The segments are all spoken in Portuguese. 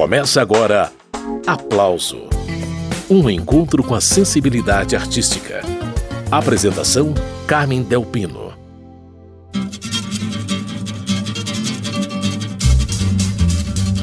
Começa agora Aplauso Um encontro com a sensibilidade artística. Apresentação: Carmen Delpino.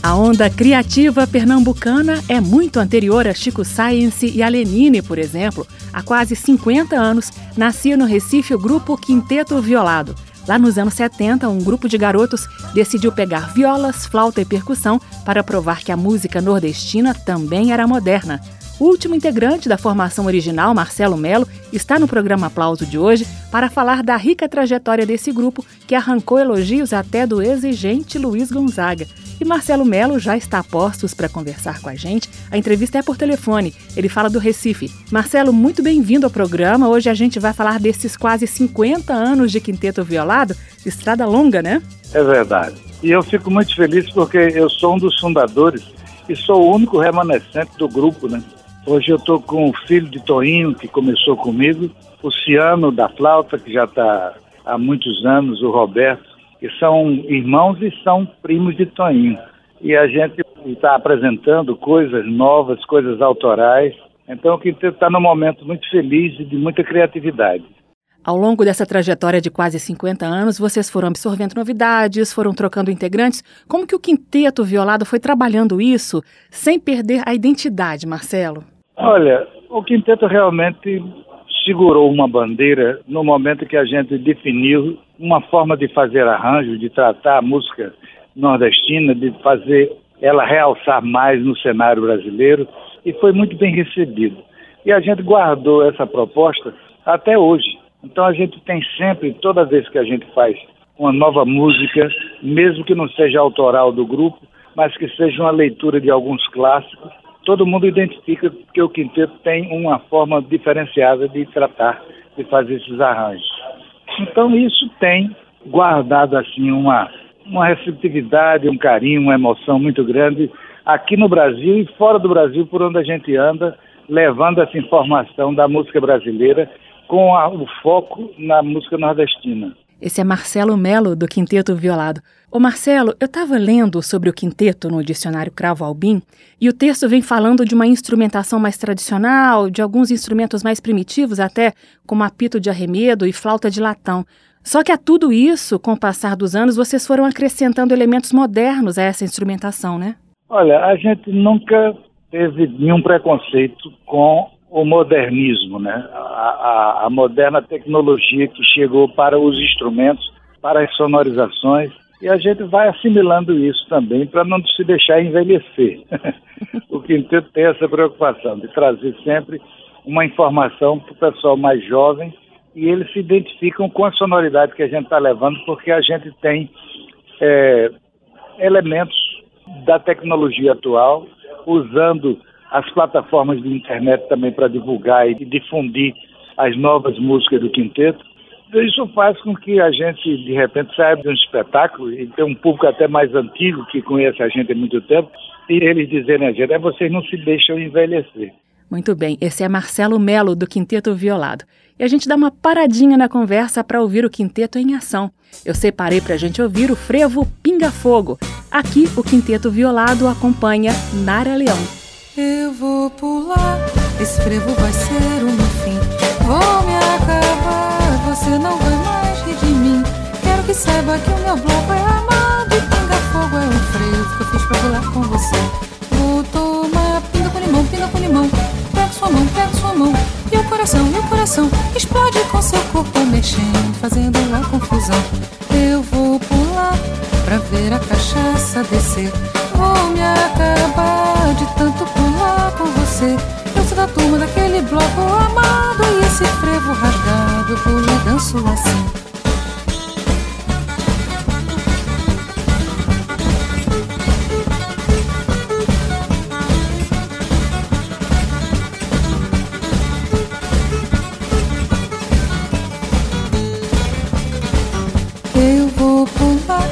A onda criativa pernambucana é muito anterior a Chico Science e a Lenine, por exemplo. Há quase 50 anos, nascia no Recife o grupo Quinteto Violado Lá nos anos 70, um grupo de garotos decidiu pegar violas, flauta e percussão para provar que a música nordestina também era moderna. O último integrante da formação original, Marcelo Melo, está no programa Aplauso de hoje para falar da rica trajetória desse grupo que arrancou elogios até do exigente Luiz Gonzaga. E Marcelo Melo já está a postos para conversar com a gente. A entrevista é por telefone. Ele fala do Recife. Marcelo, muito bem-vindo ao programa. Hoje a gente vai falar desses quase 50 anos de quinteto violado. Estrada longa, né? É verdade. E eu fico muito feliz porque eu sou um dos fundadores e sou o único remanescente do grupo, né? Hoje eu estou com o filho de Toinho, que começou comigo, o Ciano da flauta, que já está há muitos anos, o Roberto, que são irmãos e são primos de Toinho. E a gente está apresentando coisas novas, coisas autorais. Então o quinteto está num momento muito feliz e de muita criatividade. Ao longo dessa trajetória de quase 50 anos, vocês foram absorvendo novidades, foram trocando integrantes. Como que o Quinteto Violado foi trabalhando isso sem perder a identidade, Marcelo? Olha, o Quinteto realmente segurou uma bandeira no momento que a gente definiu uma forma de fazer arranjo, de tratar a música nordestina, de fazer ela realçar mais no cenário brasileiro e foi muito bem recebido. E a gente guardou essa proposta até hoje. Então a gente tem sempre, toda vez que a gente faz uma nova música, mesmo que não seja autoral do grupo, mas que seja uma leitura de alguns clássicos, todo mundo identifica que o quinteto tem uma forma diferenciada de tratar, de fazer esses arranjos. Então isso tem guardado assim uma uma receptividade, um carinho, uma emoção muito grande aqui no Brasil e fora do Brasil, por onde a gente anda, levando essa informação da música brasileira com a, o foco na música nordestina. Esse é Marcelo Melo, do Quinteto Violado. Ô Marcelo, eu estava lendo sobre o quinteto no dicionário Cravo Albim e o texto vem falando de uma instrumentação mais tradicional, de alguns instrumentos mais primitivos até, como apito de arremedo e flauta de latão. Só que a tudo isso, com o passar dos anos, vocês foram acrescentando elementos modernos a essa instrumentação, né? Olha, a gente nunca teve nenhum preconceito com o modernismo, né? A, a, a, moderna tecnologia que chegou para os instrumentos, para as sonorizações, e a gente vai assimilando isso também para não se deixar envelhecer. o quinteto tem essa preocupação de trazer sempre uma informação para o pessoal mais jovem e eles se identificam com a sonoridade que a gente está levando, porque a gente tem é, elementos da tecnologia atual usando as plataformas de internet também para divulgar e difundir as novas músicas do quinteto. Isso faz com que a gente, de repente, saia de um espetáculo e tem um público até mais antigo que conhece a gente há muito tempo e eles dizerem a gente, é, vocês não se deixam envelhecer. Muito bem, esse é Marcelo Melo, do Quinteto Violado. E a gente dá uma paradinha na conversa para ouvir o quinteto em ação. Eu separei para a gente ouvir o frevo Pinga Fogo. Aqui, o Quinteto Violado acompanha Nara Leão. Eu vou pular, esse frevo vai ser o meu fim. Vou me acabar, você não vai mais rir de mim. Quero que saiba que o meu bloco é amado e pinga fogo é o frevo que eu fiz pra pular com você. Vou tomar pinga com limão, pinga com limão. Pega sua mão, pega sua mão. E o coração, e o coração explode com seu corpo mexendo, fazendo a confusão. Eu vou pular pra ver a cachaça descer. Você. Eu sou da turma daquele bloco amado e esse frevo rasgado, eu pulo e danço assim. Eu vou pular,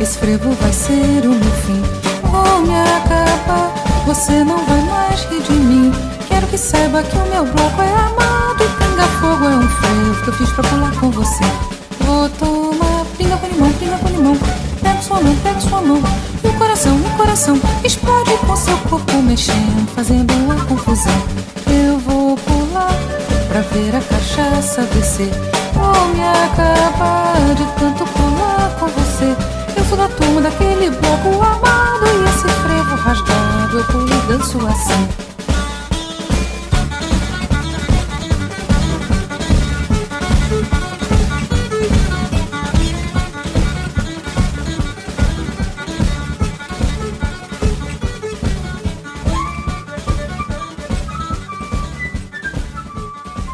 esse frevo vai ser o meu fim vou me acabar. Você não vai mais rir de mim. Quero que saiba que o meu bloco é amado. Pinga fogo é um freio que eu fiz pra pular com você. Vou tomar pinga com limão, pinga com limão. Pega sua mão, pega sua mão. E o coração, coração explode com seu corpo mexendo, fazendo uma confusão. Eu vou pular pra ver a cachaça descer. Vou me acabar de tanto pular com você. Eu sou da turma daquele bloco amado e esse frevo rasgado danço assim.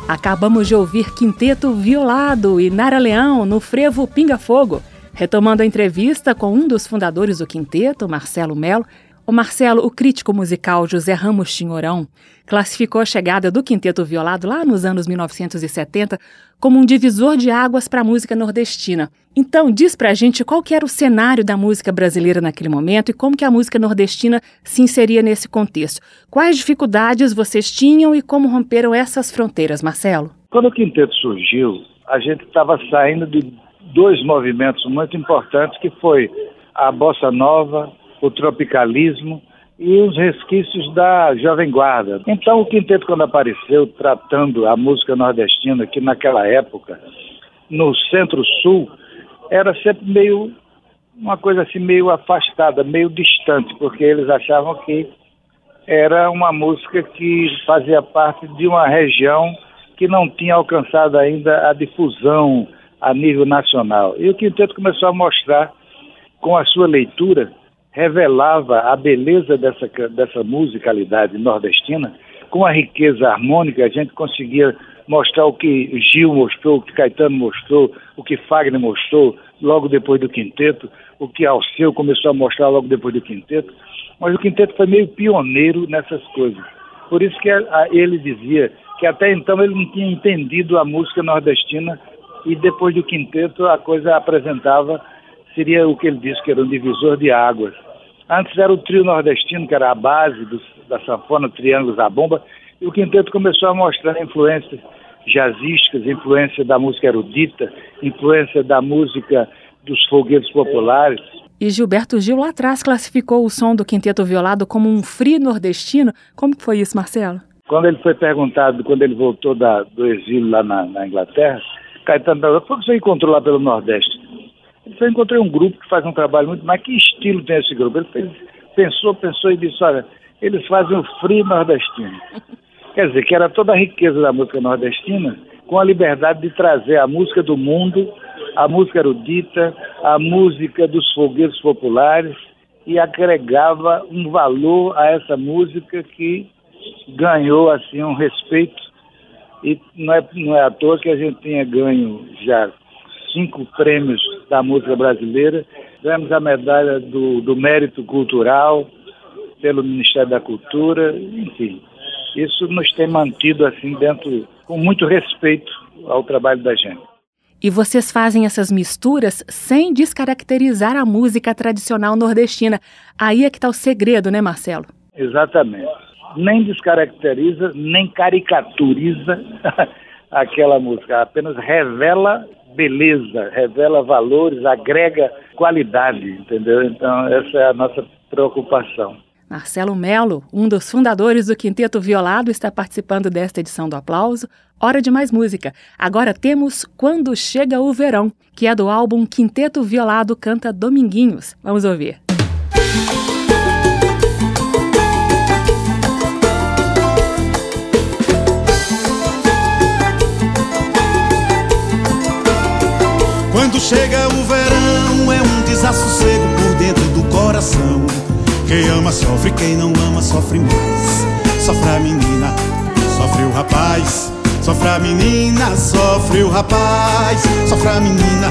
Acabamos de ouvir Quinteto Violado e Nara Leão no frevo Pinga Fogo. Retomando a entrevista com um dos fundadores do quinteto, Marcelo Melo, o Marcelo, o crítico musical José Ramos Tinhorão, classificou a chegada do Quinteto Violado lá nos anos 1970 como um divisor de águas para a música nordestina. Então, diz pra gente qual que era o cenário da música brasileira naquele momento e como que a música nordestina se inseria nesse contexto. Quais dificuldades vocês tinham e como romperam essas fronteiras, Marcelo? Quando o Quinteto surgiu, a gente estava saindo de dois movimentos muito importantes, que foi a bossa nova o tropicalismo e os resquícios da Jovem Guarda. Então, o quinteto, quando apareceu, tratando a música nordestina, que naquela época, no centro-sul, era sempre meio uma coisa assim meio afastada, meio distante, porque eles achavam que era uma música que fazia parte de uma região que não tinha alcançado ainda a difusão a nível nacional. E o quinteto começou a mostrar com a sua leitura revelava a beleza dessa, dessa musicalidade nordestina, com a riqueza harmônica, a gente conseguia mostrar o que Gil mostrou, o que Caetano mostrou, o que Fagner mostrou logo depois do quinteto, o que Alceu começou a mostrar logo depois do quinteto. Mas o quinteto foi meio pioneiro nessas coisas. Por isso que ele dizia que até então ele não tinha entendido a música nordestina e depois do quinteto a coisa apresentava seria o que ele disse que era um divisor de águas. Antes era o trio nordestino, que era a base do, da sanfona, triângulos da bomba, e o quinteto começou a mostrar influências jazzísticas, influência da música erudita, influência da música dos foguetes populares. E Gilberto Gil lá atrás classificou o som do quinteto violado como um free nordestino. Como que foi isso, Marcelo? Quando ele foi perguntado, quando ele voltou da, do exílio lá na, na Inglaterra, Caetano perguntou, foi que você encontrou lá pelo Nordeste? Eu encontrei um grupo que faz um trabalho muito, mas que estilo tem esse grupo? Ele fez, pensou, pensou e disse, olha, eles fazem o frio nordestino. Quer dizer, que era toda a riqueza da música nordestina, com a liberdade de trazer a música do mundo, a música erudita, a música dos fogueiros populares, e agregava um valor a essa música que ganhou assim um respeito e não é, não é à toa que a gente tenha ganho já cinco prêmios da música brasileira. Ganhamos a medalha do, do mérito cultural pelo Ministério da Cultura, enfim. Isso nos tem mantido assim dentro, com muito respeito ao trabalho da gente. E vocês fazem essas misturas sem descaracterizar a música tradicional nordestina. Aí é que está o segredo, né, Marcelo? Exatamente. Nem descaracteriza, nem caricaturiza aquela música, apenas revela beleza, revela valores, agrega qualidade, entendeu? Então, essa é a nossa preocupação. Marcelo Melo, um dos fundadores do Quinteto Violado, está participando desta edição do Aplauso. Hora de mais música. Agora temos Quando Chega o Verão, que é do álbum Quinteto Violado Canta Dominguinhos. Vamos ouvir. Quando chega o verão é um desassossego por dentro do coração. Quem ama sofre, quem não ama sofre mais. Sofre a menina, sofre o rapaz. Sofre a menina, sofre o rapaz. Sofre a menina,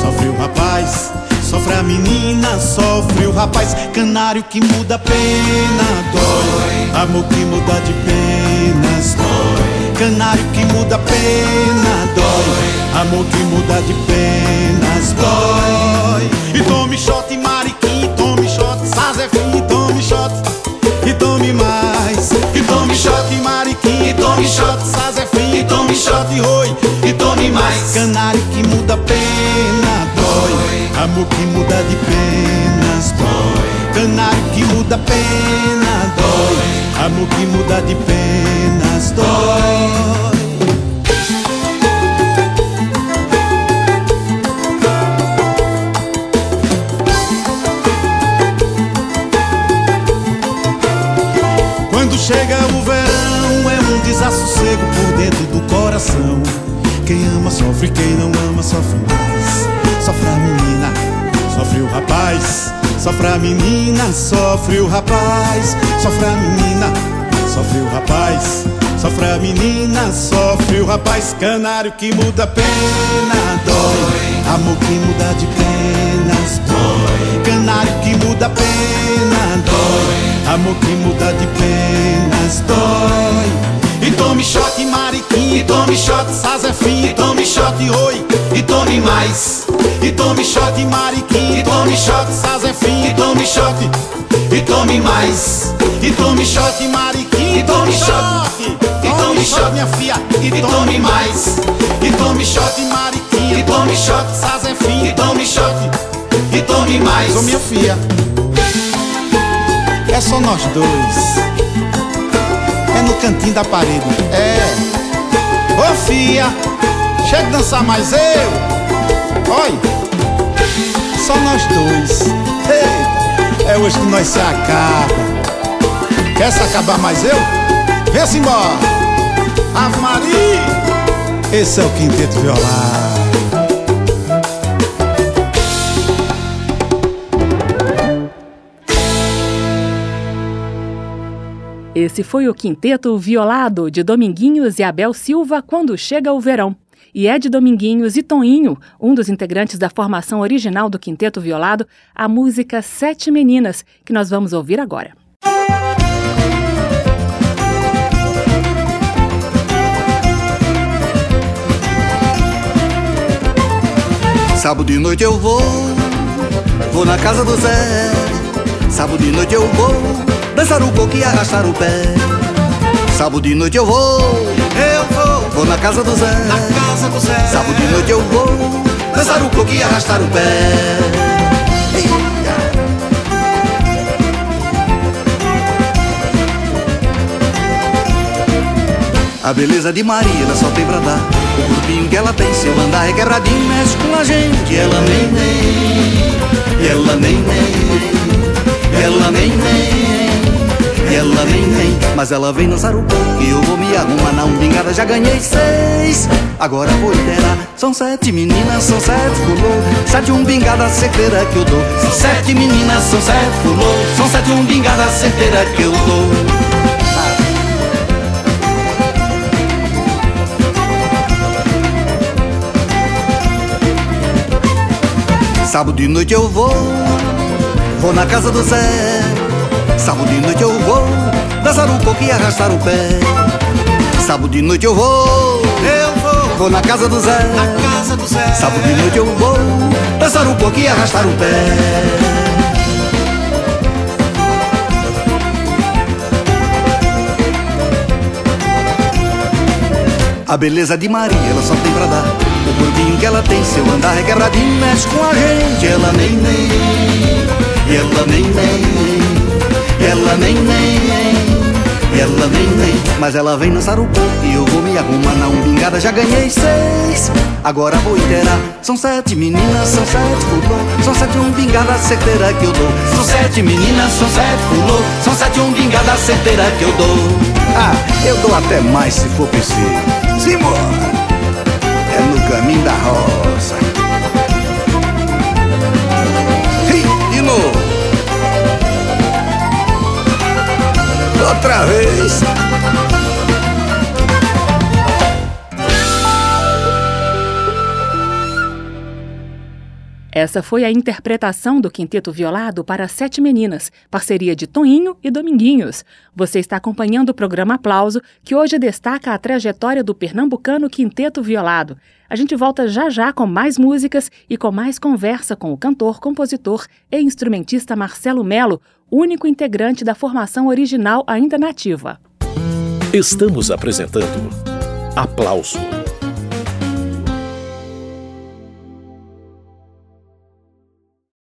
sofre o rapaz. Sofre a menina, sofre o rapaz. Canário que muda a pena, dói. Amor que muda de penas, dói. Canário que muda pena, dói. Amor que muda de penas dói. E tome shot, mariquinha, e tome shot Sazefim, tome shot. E tome mais. E tome shot, mariquinha, e tome shot Sazefim, e tome shot, oi. E tome mais. Canário que muda pena dói. Amor que muda de penas dói. Canário que muda pena dói. Amor que muda de penas dói. Quando chega o verão é um desassossego por dentro do coração. Quem ama sofre, quem não ama sofre mais. Sofre a menina, sofre o rapaz. Sofre a menina, sofre o rapaz. Sofre a menina, sofre o rapaz. Sofre a menina, sofre o rapaz. Canário que muda pena, dói. Amor que muda de penas, dói. Canário que muda pena, dói. Amor que muda de penas dói E tome shot mariquinha, e tome shot sazefim E tome shot oi, e tome mais E tome shot mariquinha, e tome shot sazefim E tome shot, e tome mais E tome shot mariquinha, e tome shot E tome shot minha filha, e tome mais E tome shot mariquinha, e tome shot sazefim E tome shot, e tome mais Ô minha filha é só nós dois. É no cantinho da parede. É. Ô fia, chega dançar mais eu. Oi. Só nós dois. Ei, é hoje que nós se acaba. Quer se acabar mais eu? Vem-se embora. Ave Maria. Esse é o quinteto violar. Esse foi o quinteto violado de Dominguinhos e Abel Silva quando chega o verão. E é de Dominguinhos e Toninho, um dos integrantes da formação original do Quinteto Violado, a música Sete Meninas, que nós vamos ouvir agora. Sábado de noite eu vou, vou na casa do Zé. Sábado de noite eu vou Dançar um pouco e arrastar o pé. Sábado de noite eu vou. Eu vou. Vou na casa do Zé. Na casa do Zé. Sábado de noite eu vou Dançar um pouco e arrastar o pé. A beleza de Maria só tem pra dar O corpinho que ela tem, seu andar é quebradinho Mexe com a gente, ela nem nem Ela nem nem Ela nem nem ela nem vem, mas ela vem dançar o pouco E eu vou me arrumar. Na umbingada, já ganhei seis Agora vou interar, são sete meninas, são sete pulou Sete umbingada certeira que eu dou. São sete meninas, são sete pulou São sete umbingada certeira que eu dou Sábado de noite eu vou, vou na casa do Zé Sábado de noite eu vou dançar um pouco e arrastar o pé. Sábado de noite eu vou, eu vou, vou na casa do Zé. Na casa do Zé. Sábado de noite eu vou dançar um pouco e arrastar o pé. A beleza de Maria, ela só tem pra dar corpinho que ela tem, seu andar é quebradinho Mexe com a gente, ela nem nem Ela nem nem ela nem nem, ela nem nem. Mas ela vem dançar o pouco e eu vou me arrumar na umbingada Já ganhei seis, agora vou inteirar São sete meninas, são sete pulou São sete umbingadas certeira que eu dou. São sete meninas, são sete pulou São sete umbingadas certeira que eu dou. Ah, eu dou até mais se for preciso. Simbora! No caminho da roça De novo outra vez. Essa foi a interpretação do Quinteto Violado para Sete Meninas, parceria de Toninho e Dominguinhos. Você está acompanhando o programa Aplauso, que hoje destaca a trajetória do pernambucano Quinteto Violado. A gente volta já já com mais músicas e com mais conversa com o cantor, compositor e instrumentista Marcelo Melo, único integrante da formação original ainda nativa. Estamos apresentando Aplauso